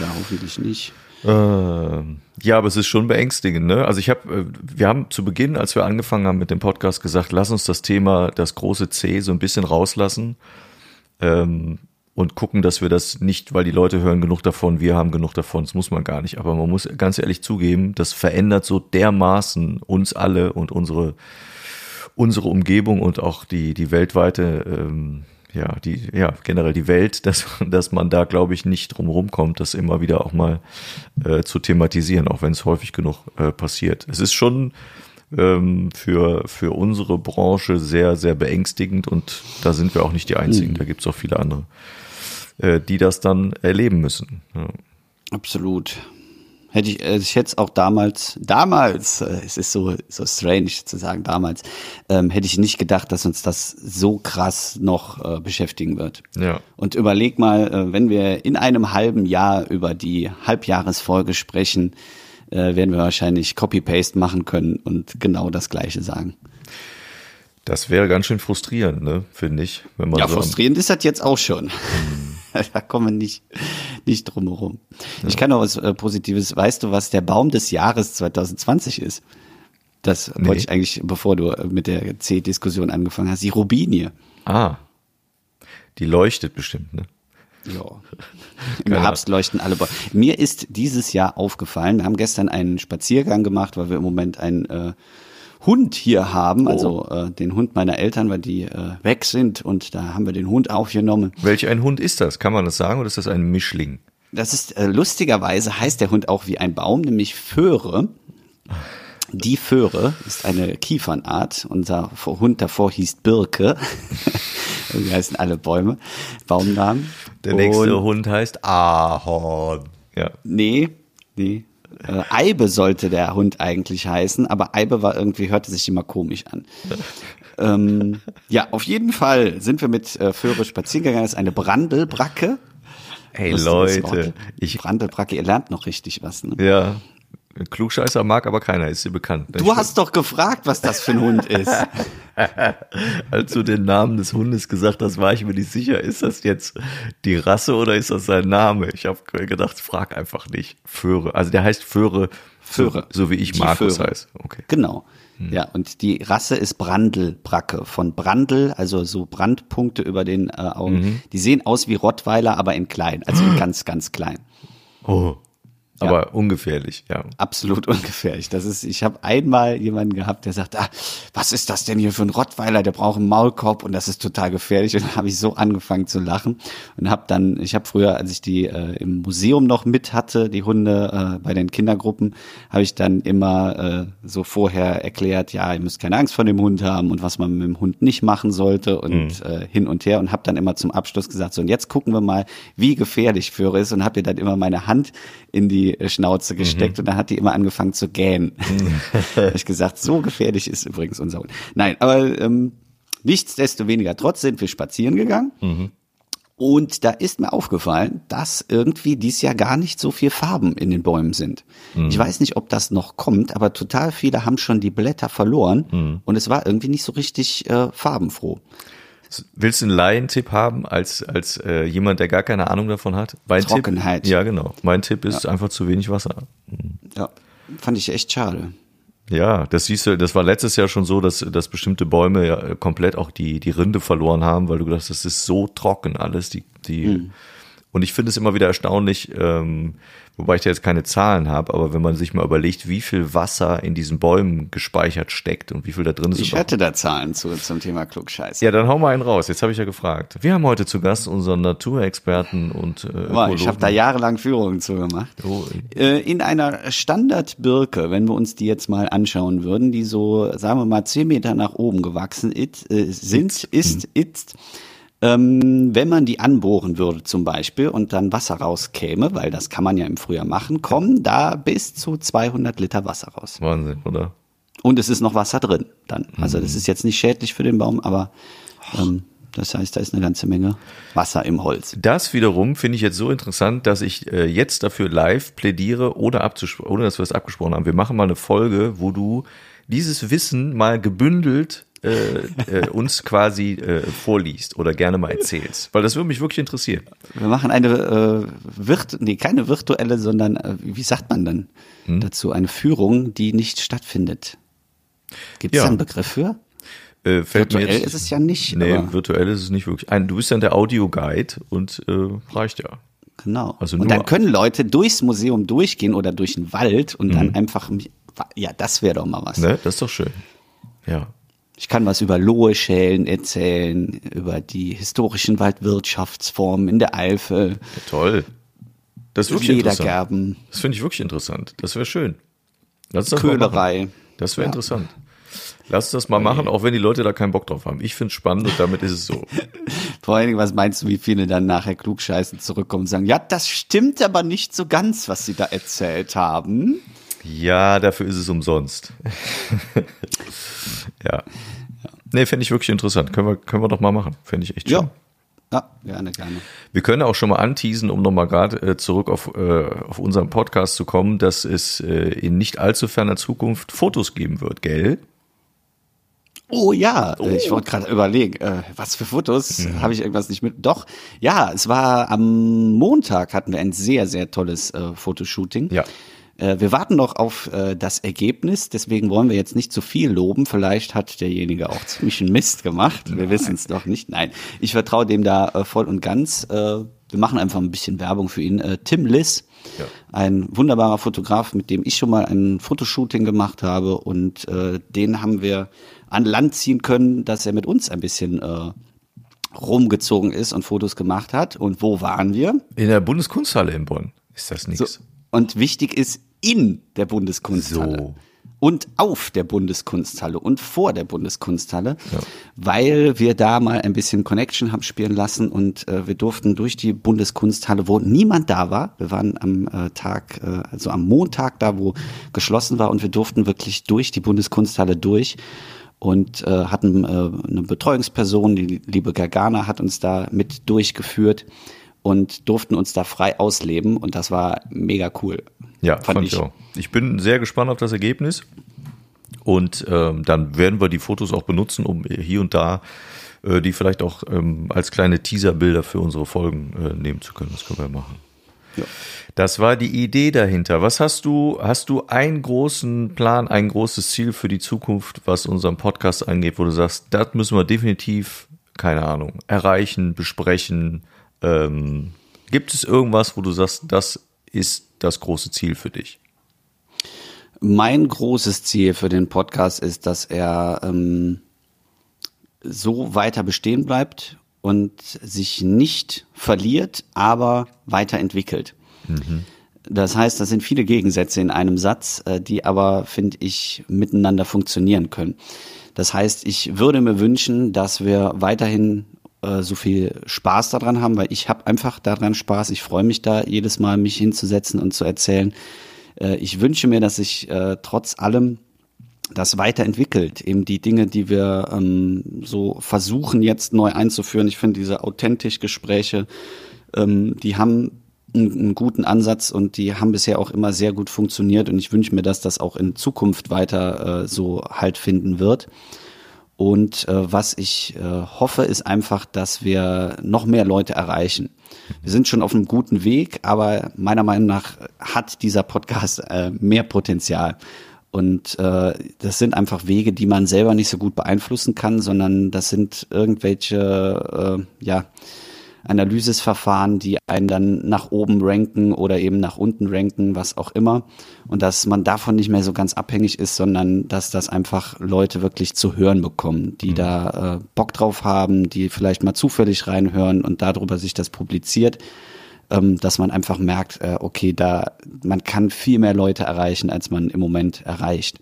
S3: Ja, hoffentlich nicht.
S2: Ähm, ja, aber es ist schon beängstigend. Ne? Also ich habe, wir haben zu Beginn, als wir angefangen haben mit dem Podcast, gesagt, lass uns das Thema, das große C, so ein bisschen rauslassen ähm, und gucken, dass wir das nicht, weil die Leute hören genug davon, wir haben genug davon, das muss man gar nicht. Aber man muss ganz ehrlich zugeben, das verändert so dermaßen uns alle und unsere unsere Umgebung und auch die die weltweite ähm, ja die ja generell die Welt dass dass man da glaube ich nicht drum rumkommt das immer wieder auch mal äh, zu thematisieren auch wenn es häufig genug äh, passiert es ist schon ähm, für für unsere Branche sehr sehr beängstigend und da sind wir auch nicht die einzigen da gibt es auch viele andere äh, die das dann erleben müssen ja.
S3: Absolut. Hätte ich, äh, ich hätte es auch damals, damals, äh, es ist so, so strange zu sagen damals, ähm, hätte ich nicht gedacht, dass uns das so krass noch äh, beschäftigen wird.
S2: Ja.
S3: Und überleg mal, äh, wenn wir in einem halben Jahr über die Halbjahresfolge sprechen, äh, werden wir wahrscheinlich Copy-Paste machen können und genau das Gleiche sagen.
S2: das wäre ganz schön frustrierend ne finde ich wenn man
S3: Ja,
S2: so
S3: frustrierend ist das jetzt auch schon. da kommen wir nicht, nicht drum herum. Ich kann noch was äh, Positives. Weißt du, was der Baum des Jahres 2020 ist? Das
S2: Nee.
S3: wollte ich eigentlich, bevor du äh, mit der C-Diskussion angefangen hast. Die Robinie.
S2: ah die leuchtet bestimmt ne
S3: Ja. Im Herbst leuchten alle Bäume. Mir ist dieses Jahr aufgefallen, wir haben gestern einen Spaziergang gemacht, weil wir im Moment einen äh, Hund hier haben, also äh, den Hund meiner Eltern, weil die äh, weg sind und da haben wir den Hund aufgenommen.
S2: Welch ein Hund ist das? Kann man das sagen oder ist das ein Mischling?
S3: Das ist äh, lustigerweise heißt der Hund auch wie ein Baum, nämlich Föhre. Die Föhre ist eine Kiefernart. Unser Hund davor hieß Birke. Wie heißen alle Bäume, Baumnamen.
S2: Der nächste
S3: Und-
S2: Hund heißt Ahorn. Ja.
S3: Nee, nee. Äh, Eibe sollte der Hund eigentlich heißen, aber Eibe war irgendwie, hörte sich immer komisch an. ähm, ja, auf jeden Fall sind wir mit äh, Föhre spazieren gegangen. Das ist eine Brandelbracke.
S2: Hey Leute, ich,
S3: Brandelbracke, ihr lernt noch richtig was. Ne?
S2: ja, Klugscheißer mag aber keiner, ist sie bekannt.
S3: Du hast doch gefragt, was das für ein Hund ist.
S2: Als du den Namen des Hundes gesagt hast, war ich mir nicht sicher, ist das jetzt die Rasse oder ist das sein Name? Ich habe gedacht, frag einfach nicht. Föhre. Also der heißt Föhre,
S3: Föhre.
S2: So, so wie ich
S3: Die
S2: Markus
S3: Föhre.
S2: heiße. Okay.
S3: Genau. Ja, und die Rasse ist Brandelbracke. Von Brandel, also so Brandpunkte über den äh, Augen. Die sehen aus wie Rottweiler, aber in klein, also in ganz, ganz klein.
S2: Oh. Aber ungefährlich, ja.
S3: Absolut ungefährlich. Das ist, ich habe einmal jemanden gehabt, der sagt, ah, was ist das denn hier für ein Rottweiler? Der braucht einen Maulkorb und das ist total gefährlich. Und dann habe ich so angefangen zu lachen und habe dann, ich habe früher, als ich die äh, im Museum noch mit hatte, die Hunde äh, bei den Kindergruppen, habe ich dann immer äh, so vorher erklärt, ja, ihr müsst keine Angst vor dem Hund haben und was man mit dem Hund nicht machen sollte und äh, hin und her und habe dann immer zum Abschluss gesagt, so und jetzt gucken wir mal, wie gefährlich Föhre ist und habe ihr dann immer meine Hand in die äh, Schnauze gesteckt und dann hat die immer angefangen zu gähnen. Hab ich gesagt, so gefährlich ist übrigens unser Hund. Nein, aber ähm, nichtsdestoweniger, trotz sind wir spazieren gegangen. Und da ist mir aufgefallen, dass irgendwie dies Jahr gar nicht so viel Farben in den Bäumen sind. Ich weiß nicht, ob das noch kommt, aber total viele haben schon die Blätter verloren und es war irgendwie nicht so richtig äh, farbenfroh.
S2: Willst du einen Laientipp haben als, als äh, jemand, der gar keine Ahnung davon hat? Mein
S3: Trockenheit.
S2: Tipp, ja, genau. Mein Tipp ist einfach zu wenig Wasser.
S3: Ja, fand ich echt schade.
S2: Ja, das siehst du, das war letztes Jahr schon so, dass, dass bestimmte Bäume ja komplett auch die, die Rinde verloren haben, weil du gedacht hast, das ist so trocken alles, die, die, Und ich finde es immer wieder erstaunlich, ähm, wobei ich da jetzt keine Zahlen habe, aber wenn man sich mal überlegt, wie viel Wasser in diesen Bäumen gespeichert steckt und wie viel da drin ist.
S3: Ich hätte da Zahlen zu zum Thema Klugscheiß.
S2: Ja, dann hau mal einen raus. Jetzt habe ich ja gefragt. Wir haben heute zu Gast unseren Naturexperten und äh,
S3: Boah, Ich habe da jahrelang Führungen zu gemacht.
S2: Oh.
S3: Äh, In einer Standardbirke, wenn wir uns die jetzt mal anschauen würden, die so, sagen wir mal, zehn Meter nach oben gewachsen it, äh, sind, ist, ist, ähm, wenn man die anbohren würde zum Beispiel und dann Wasser rauskäme, weil das kann man ja im Frühjahr machen, kommen da bis zu 200 Liter Wasser raus.
S2: Wahnsinn, oder?
S3: Und es ist noch Wasser drin dann. Also das ist jetzt nicht schädlich für den Baum, aber ähm, das heißt, da ist eine ganze Menge Wasser im Holz.
S2: Das wiederum finde ich jetzt so interessant, dass ich äh, jetzt dafür live plädiere, ohne, ohne dass wir es abgesprochen haben. Wir machen mal eine Folge, wo du dieses Wissen mal gebündelt äh, äh, uns quasi äh, vorliest oder gerne mal erzählst. Weil das würde mich wirklich interessieren.
S3: Wir machen eine äh, virt nee, keine virtuelle, sondern äh, wie sagt man dann
S2: Hm?
S3: dazu eine Führung, die nicht stattfindet. Gibt es
S2: Ja.
S3: da einen Begriff für?
S2: Äh,
S3: Virtuell
S2: jetzt,
S3: ist es ja nicht.
S2: Nee, virtuell ist es nicht wirklich. Ein, du bist dann der Audioguide und äh, reicht ja.
S3: genau.
S2: also
S3: und dann können Leute durchs Museum durchgehen oder durch den Wald und
S2: Mhm.
S3: dann einfach, ja, das wäre doch mal was.
S2: Ne? Das ist doch schön. Ja.
S3: Ich kann was über Lohe-Schälen erzählen, über die historischen Waldwirtschaftsformen in der Eifel,
S2: Toll. Das ist wirklich interessant.
S3: Ledergerben,
S2: Das finde ich wirklich interessant. Das wäre schön. Lass das.
S3: Köhlerei.
S2: Das wäre interessant. Lass das mal machen, auch wenn die Leute da keinen Bock drauf haben. Ich finde es spannend und damit ist es so.
S3: Vor allen Dingen, was meinst du, wie viele dann nachher klugscheißen zurückkommen und sagen, ja, das stimmt aber nicht so ganz, was sie da erzählt haben.
S2: Ja, dafür ist es umsonst. ja. Nee, finde ich wirklich interessant. Können wir, können wir doch mal machen. Finde ich echt schön.
S3: Ja. Ja, gerne, gerne.
S2: Wir können auch schon mal anteasen, um nochmal gerade äh, zurück auf, äh, auf unseren Podcast zu kommen, dass es äh, in nicht allzu ferner Zukunft Fotos geben wird, gell?
S3: Oh ja, äh, ich wollte gerade überlegen, äh, was für Fotos,
S2: Mhm.
S3: habe ich irgendwas nicht mit? Doch, ja, es war am Montag hatten wir ein sehr, sehr tolles äh, Fotoshooting.
S2: Ja.
S3: Äh, wir warten noch auf äh, das Ergebnis, deswegen wollen wir jetzt nicht zu viel loben. Vielleicht hat derjenige auch ziemlich einen Mist gemacht. Wir wissen es noch nicht. Nein, ich vertraue dem da äh, voll und ganz. Äh, wir machen einfach ein bisschen Werbung für ihn. Äh, Tim Liss,
S2: Ja.
S3: ein wunderbarer Fotograf, mit dem ich schon mal ein Fotoshooting gemacht habe und äh, den haben wir an Land ziehen können, dass er mit uns ein bisschen äh, rumgezogen ist und Fotos gemacht hat. Und wo waren wir?
S2: In der Bundeskunsthalle in Bonn. Ist das nichts?
S3: So, und wichtig ist in der Bundeskunsthalle.
S2: So.
S3: Und auf der Bundeskunsthalle und vor der Bundeskunsthalle, weil wir da mal ein bisschen Connection haben spielen lassen und äh, wir durften durch die Bundeskunsthalle, wo niemand da war, wir waren am äh, Tag, äh, also am Montag da, wo geschlossen war und wir durften wirklich durch die Bundeskunsthalle durch und äh, hatten äh, eine Betreuungsperson, die liebe Gargana hat uns da mit durchgeführt und durften uns da frei ausleben und das war mega cool.
S2: Ja, fand, ich. auch. Ich bin sehr gespannt auf das Ergebnis. Und ähm, dann werden wir die Fotos auch benutzen, um hier und da äh, die vielleicht auch ähm, als kleine Teaserbilder für unsere Folgen äh, nehmen zu können. Das können wir machen.
S3: Ja.
S2: Das war die Idee dahinter. Was hast du? Hast du einen großen Plan, ein großes Ziel für die Zukunft, was unseren Podcast angeht, wo du sagst, das müssen wir definitiv, keine Ahnung, erreichen, besprechen? Ähm, gibt es irgendwas, wo du sagst, das ist das große Ziel für dich?
S3: Mein großes Ziel für den Podcast ist, dass er ähm, so weiter bestehen bleibt und sich nicht verliert, aber weiterentwickelt. Das heißt, das sind viele Gegensätze in einem Satz, äh, die aber, finde ich, miteinander funktionieren können. Das heißt, ich würde mir wünschen, dass wir weiterhin äh, so viel Spaß daran haben, weil ich habe einfach daran Spaß. Ich freue mich da jedes Mal, mich hinzusetzen und zu erzählen. Äh, ich wünsche mir, dass sich äh, trotz allem das weiterentwickelt. Eben die Dinge, die wir ähm, so versuchen jetzt neu einzuführen. Ich finde diese authentisch Gespräche, ähm, die haben einen, guten Ansatz und die haben bisher auch immer sehr gut funktioniert und ich wünsche mir, dass das auch in Zukunft weiter äh, so halt finden wird. Und äh, was ich äh, hoffe, ist einfach, dass wir noch mehr Leute erreichen. Wir sind schon auf einem guten Weg, aber meiner Meinung nach hat dieser Podcast äh, mehr Potenzial. Und äh, das sind einfach Wege, die man selber nicht so gut beeinflussen kann, sondern das sind irgendwelche, äh, ja, Analysisverfahren, die einen dann nach oben ranken oder eben nach unten ranken, was auch immer. Und dass man davon nicht mehr so ganz abhängig ist, sondern dass das einfach Leute wirklich zu hören bekommen, die mhm. da äh, Bock drauf haben, die vielleicht mal zufällig reinhören und darüber sich das publiziert ähm, dass man einfach merkt, äh, okay, da man kann viel mehr Leute erreichen, als man im Moment erreicht.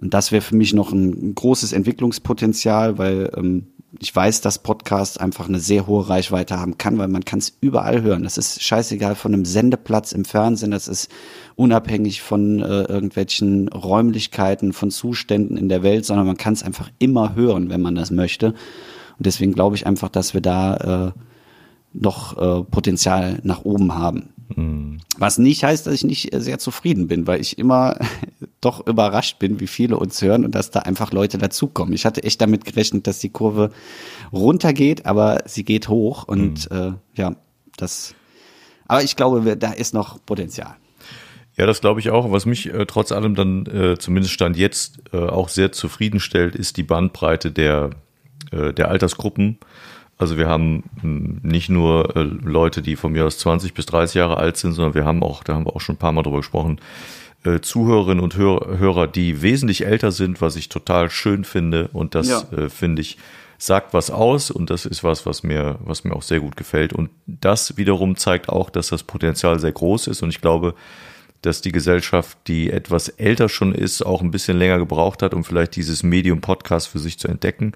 S3: Und das wäre für mich noch ein, großes Entwicklungspotenzial, weil ähm, ich weiß, dass Podcast einfach eine sehr hohe Reichweite haben kann, weil man kann es überall hören. Das ist scheißegal von einem Sendeplatz im Fernsehen, das ist unabhängig von äh, irgendwelchen Räumlichkeiten, von Zuständen in der Welt, sondern man kann es einfach immer hören, wenn man das möchte. Und deswegen glaube ich einfach, dass wir da äh, noch äh, Potenzial nach oben haben. Mhm. Was nicht heißt, dass ich nicht äh, sehr zufrieden bin, weil ich immer doch überrascht bin, wie viele uns hören und dass da einfach Leute dazukommen. Ich hatte echt damit gerechnet, dass die Kurve runtergeht, aber sie geht hoch und mhm. äh, ja, das. Aber ich glaube, da ist noch Potenzial.
S2: Ja, das glaube ich auch. Was mich äh, trotz allem dann äh, zumindest stand jetzt äh, auch sehr zufriedenstellt, ist die Bandbreite der, äh, der Altersgruppen. Also wir haben hm, nicht nur äh, Leute, die von mir aus 20 bis 30 Jahre alt sind, sondern wir haben auch, da haben wir auch schon ein paar Mal drüber gesprochen, äh, Zuhörerinnen und Hörer, die wesentlich älter sind, was ich total schön finde. Und das ja. äh, finde ich, sagt was aus und das ist was, was mir, was mir auch sehr gut gefällt. Und das wiederum zeigt auch, dass das Potenzial sehr groß ist. Und ich glaube, dass die Gesellschaft, die etwas älter schon ist, auch ein bisschen länger gebraucht hat, um vielleicht dieses Medium Podcast für sich zu entdecken.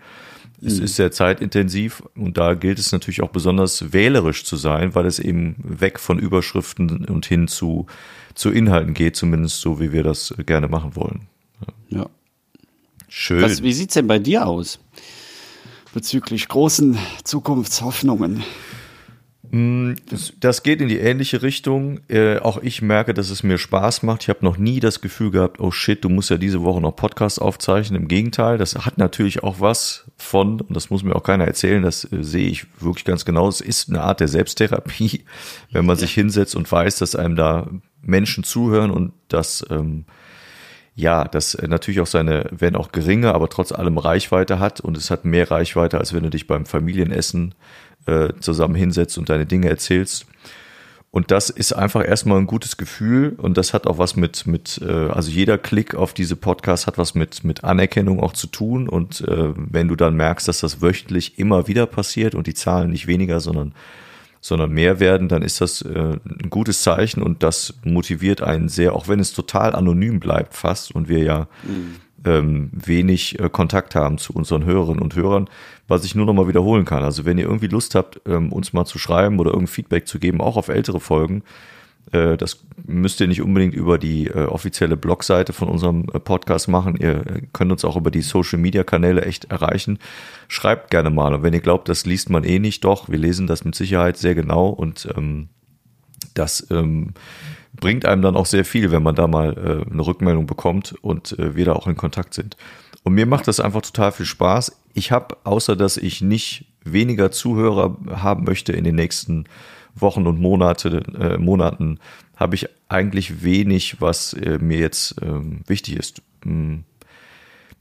S2: Es mhm. ist sehr zeitintensiv und da gilt es natürlich auch besonders wählerisch zu sein, weil es eben weg von Überschriften und hin zu, zu Inhalten geht, zumindest so, wie wir das gerne machen wollen.
S3: Ja. Schön. Was, wie sieht's denn bei dir aus? Bezüglich großen Zukunftshoffnungen.
S2: Mm, das geht in die ähnliche Richtung. Äh, auch ich merke, dass es mir Spaß macht. Ich habe noch nie das Gefühl gehabt, oh shit, du musst ja diese Woche noch Podcast aufzeichnen. Im Gegenteil, das hat natürlich auch was von, und das muss mir auch keiner erzählen, das äh, sehe ich wirklich ganz genau. Es ist eine Art der Selbsttherapie, wenn man ja. sich hinsetzt und weiß, dass einem da Menschen zuhören und dass ähm, ja, das natürlich auch seine, wenn auch geringe, aber trotz allem Reichweite hat und es hat mehr Reichweite, als wenn du dich beim Familienessen äh, zusammen hinsetzt und deine Dinge erzählst. Und das ist einfach erstmal ein gutes Gefühl und das hat auch was mit, mit äh, also jeder Klick auf diese Podcasts hat was mit, mit Anerkennung auch zu tun. Und äh, wenn du dann merkst, dass das wöchentlich immer wieder passiert und die Zahlen nicht weniger, sondern, sondern mehr werden, dann ist das äh, ein gutes Zeichen und das motiviert einen sehr, auch wenn es total anonym bleibt fast und wir ja mhm ähm, wenig äh, Kontakt haben zu unseren Hörerinnen und Hörern, was ich nur noch mal wiederholen kann. Also wenn ihr irgendwie Lust habt, ähm, uns mal zu schreiben oder irgendein Feedback zu geben, auch auf ältere Folgen, äh, das müsst ihr nicht unbedingt über die äh, offizielle Blogseite von unserem äh, Podcast machen. Ihr äh, könnt uns auch über die Social Media Kanäle echt erreichen. Schreibt gerne mal. Und wenn ihr glaubt, das liest man eh nicht, doch, wir lesen das mit Sicherheit sehr genau und ähm, das ähm, bringt einem dann auch sehr viel, wenn man da mal äh, eine Rückmeldung bekommt und äh, wir da auch in Kontakt sind. Und mir macht das einfach total viel Spaß. Ich habe, außer dass ich nicht weniger Zuhörer haben möchte in den nächsten Wochen und Monate, äh, Monaten, habe ich eigentlich wenig, was äh, mir jetzt äh, wichtig ist. Hm.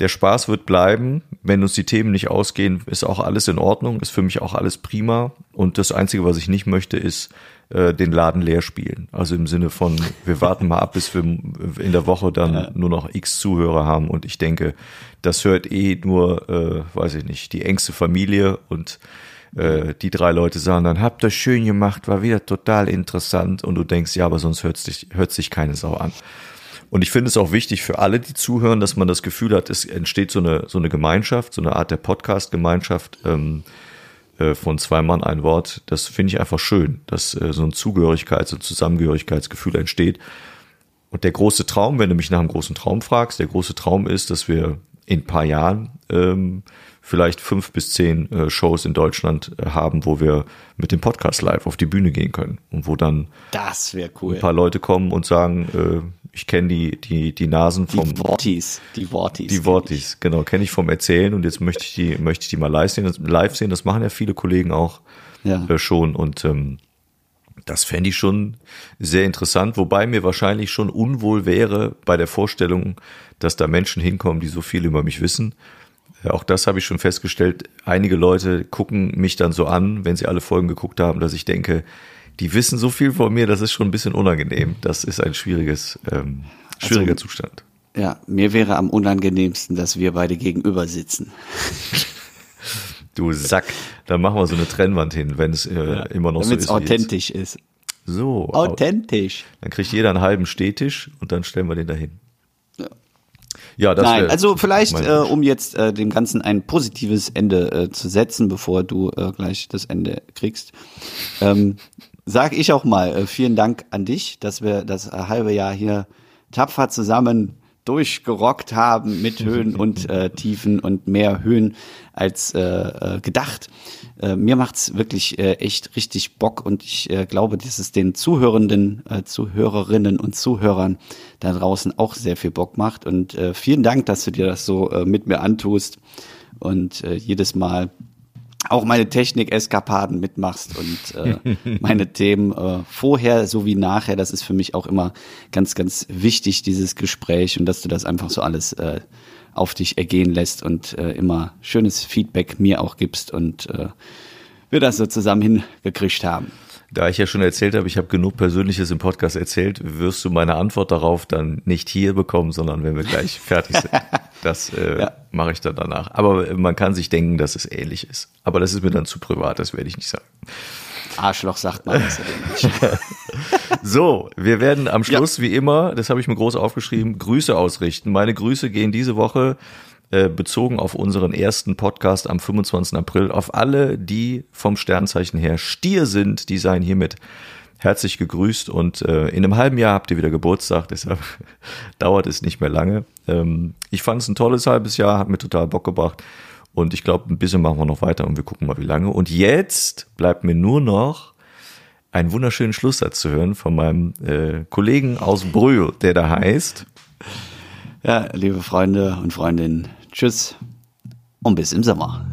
S2: Der Spaß wird bleiben. Wenn uns die Themen nicht ausgehen, ist auch alles in Ordnung, ist für mich auch alles prima. Und das Einzige, was ich nicht möchte, ist äh, den Laden leer spielen. Also im Sinne von, wir warten mal ab, bis wir in der Woche dann ja. nur noch x Zuhörer haben. Und ich denke, das hört eh nur, äh, weiß ich nicht, die engste Familie und äh, die drei Leute sagen dann, habt das schön gemacht, war wieder total interessant. Und du denkst, ja, aber sonst hört sich, hört sich keine Sau an. Und ich finde es auch wichtig für alle, die zuhören, dass man das Gefühl hat, es entsteht so eine, so eine Gemeinschaft, so eine Art der Podcast-Gemeinschaft, ähm, äh, von zwei Mann ein Wort, das finde ich einfach schön, dass äh, so ein Zugehörigkeits- und Zusammengehörigkeitsgefühl entsteht. Und der große Traum, wenn du mich nach einem großen Traum fragst, der große Traum ist, dass wir in ein paar Jahren ähm, vielleicht fünf bis zehn äh, Shows in Deutschland äh, haben, wo wir mit dem Podcast live auf die Bühne gehen können und wo dann
S3: das cool.
S2: ein paar Leute kommen und sagen, äh, ich kenne die, die, die Nasen vom.
S3: Die Wortis. Die Wortis.
S2: Die Wortis, genau, kenne ich vom Erzählen und jetzt möchte ich die, möchte ich die mal live sehen. Das, live sehen, das machen ja viele Kollegen auch ja. äh, schon und ähm, das fände ich schon sehr interessant, wobei mir wahrscheinlich schon unwohl wäre bei der Vorstellung, dass da Menschen hinkommen, die so viel über mich wissen. auch das habe ich schon festgestellt. Einige Leute gucken mich dann so an, wenn sie alle Folgen geguckt haben, dass ich denke, die wissen so viel von mir, das ist schon ein bisschen unangenehm. Das ist ein schwieriges, ähm, schwieriger also, Zustand.
S3: Ja, mir wäre am unangenehmsten, dass wir beide gegenüber sitzen.
S2: Du Sack, dann machen wir so eine Trennwand hin, wenn es äh, ja, immer noch so ist.
S3: Damit es authentisch ist.
S2: So.
S3: Authentisch.
S2: Dann kriegt jeder einen halben Stehtisch und dann stellen wir den dahin.
S3: Ja. Ja, das Nein, also vielleicht, äh, um jetzt äh, dem Ganzen ein positives Ende äh, zu setzen, bevor du äh, gleich das Ende kriegst, ähm, sage ich auch mal äh, vielen Dank an dich, dass wir das äh, halbe Jahr hier tapfer zusammen durchgerockt haben mit Höhen und äh, Tiefen und mehr Höhen als äh, äh, gedacht. Äh, mir macht's wirklich äh, echt richtig Bock und ich äh, glaube, dass es den Zuhörenden, äh, Zuhörerinnen und Zuhörern da draußen auch sehr viel Bock macht. Und äh, vielen Dank, dass du dir das so äh, mit mir antust und äh, jedes Mal auch meine Technik-Eskapaden mitmachst und äh, meine Themen äh, vorher sowie nachher. Das ist für mich auch immer ganz, ganz wichtig, dieses Gespräch und dass du das einfach so alles äh, auf dich ergehen lässt und äh, immer schönes Feedback mir auch gibst und äh, wir das so zusammen hingekriegt haben.
S2: Da ich ja schon erzählt habe, ich habe genug Persönliches im Podcast erzählt, wirst du meine Antwort darauf dann nicht hier bekommen, sondern wenn wir gleich fertig sind. Das äh, ja. mache ich dann danach. Aber man kann sich denken, dass es ähnlich ist. Aber das ist mir dann zu privat, das werde ich nicht sagen.
S3: Arschloch sagt man
S2: nicht. so, wir werden am Schluss, ja. wie immer, das habe ich mir groß aufgeschrieben, Grüße ausrichten. Meine Grüße gehen diese Woche äh, bezogen auf unseren ersten Podcast am 25. April auf alle, die vom Sternzeichen her Stier sind, die seien hiermit herzlich gegrüßt und äh, in einem halben Jahr habt ihr wieder Geburtstag, deshalb dauert es nicht mehr lange. Ähm, ich fand es ein tolles halbes Jahr, hat mir total Bock gebracht und ich glaube, ein bisschen machen wir noch weiter und wir gucken mal, wie lange. Und jetzt bleibt mir nur noch einen wunderschönen Schlusssatz zu hören von meinem äh, Kollegen aus Brühl, der da heißt.
S3: Ja, liebe Freunde und Freundinnen, Tschüss und bis im Sommer.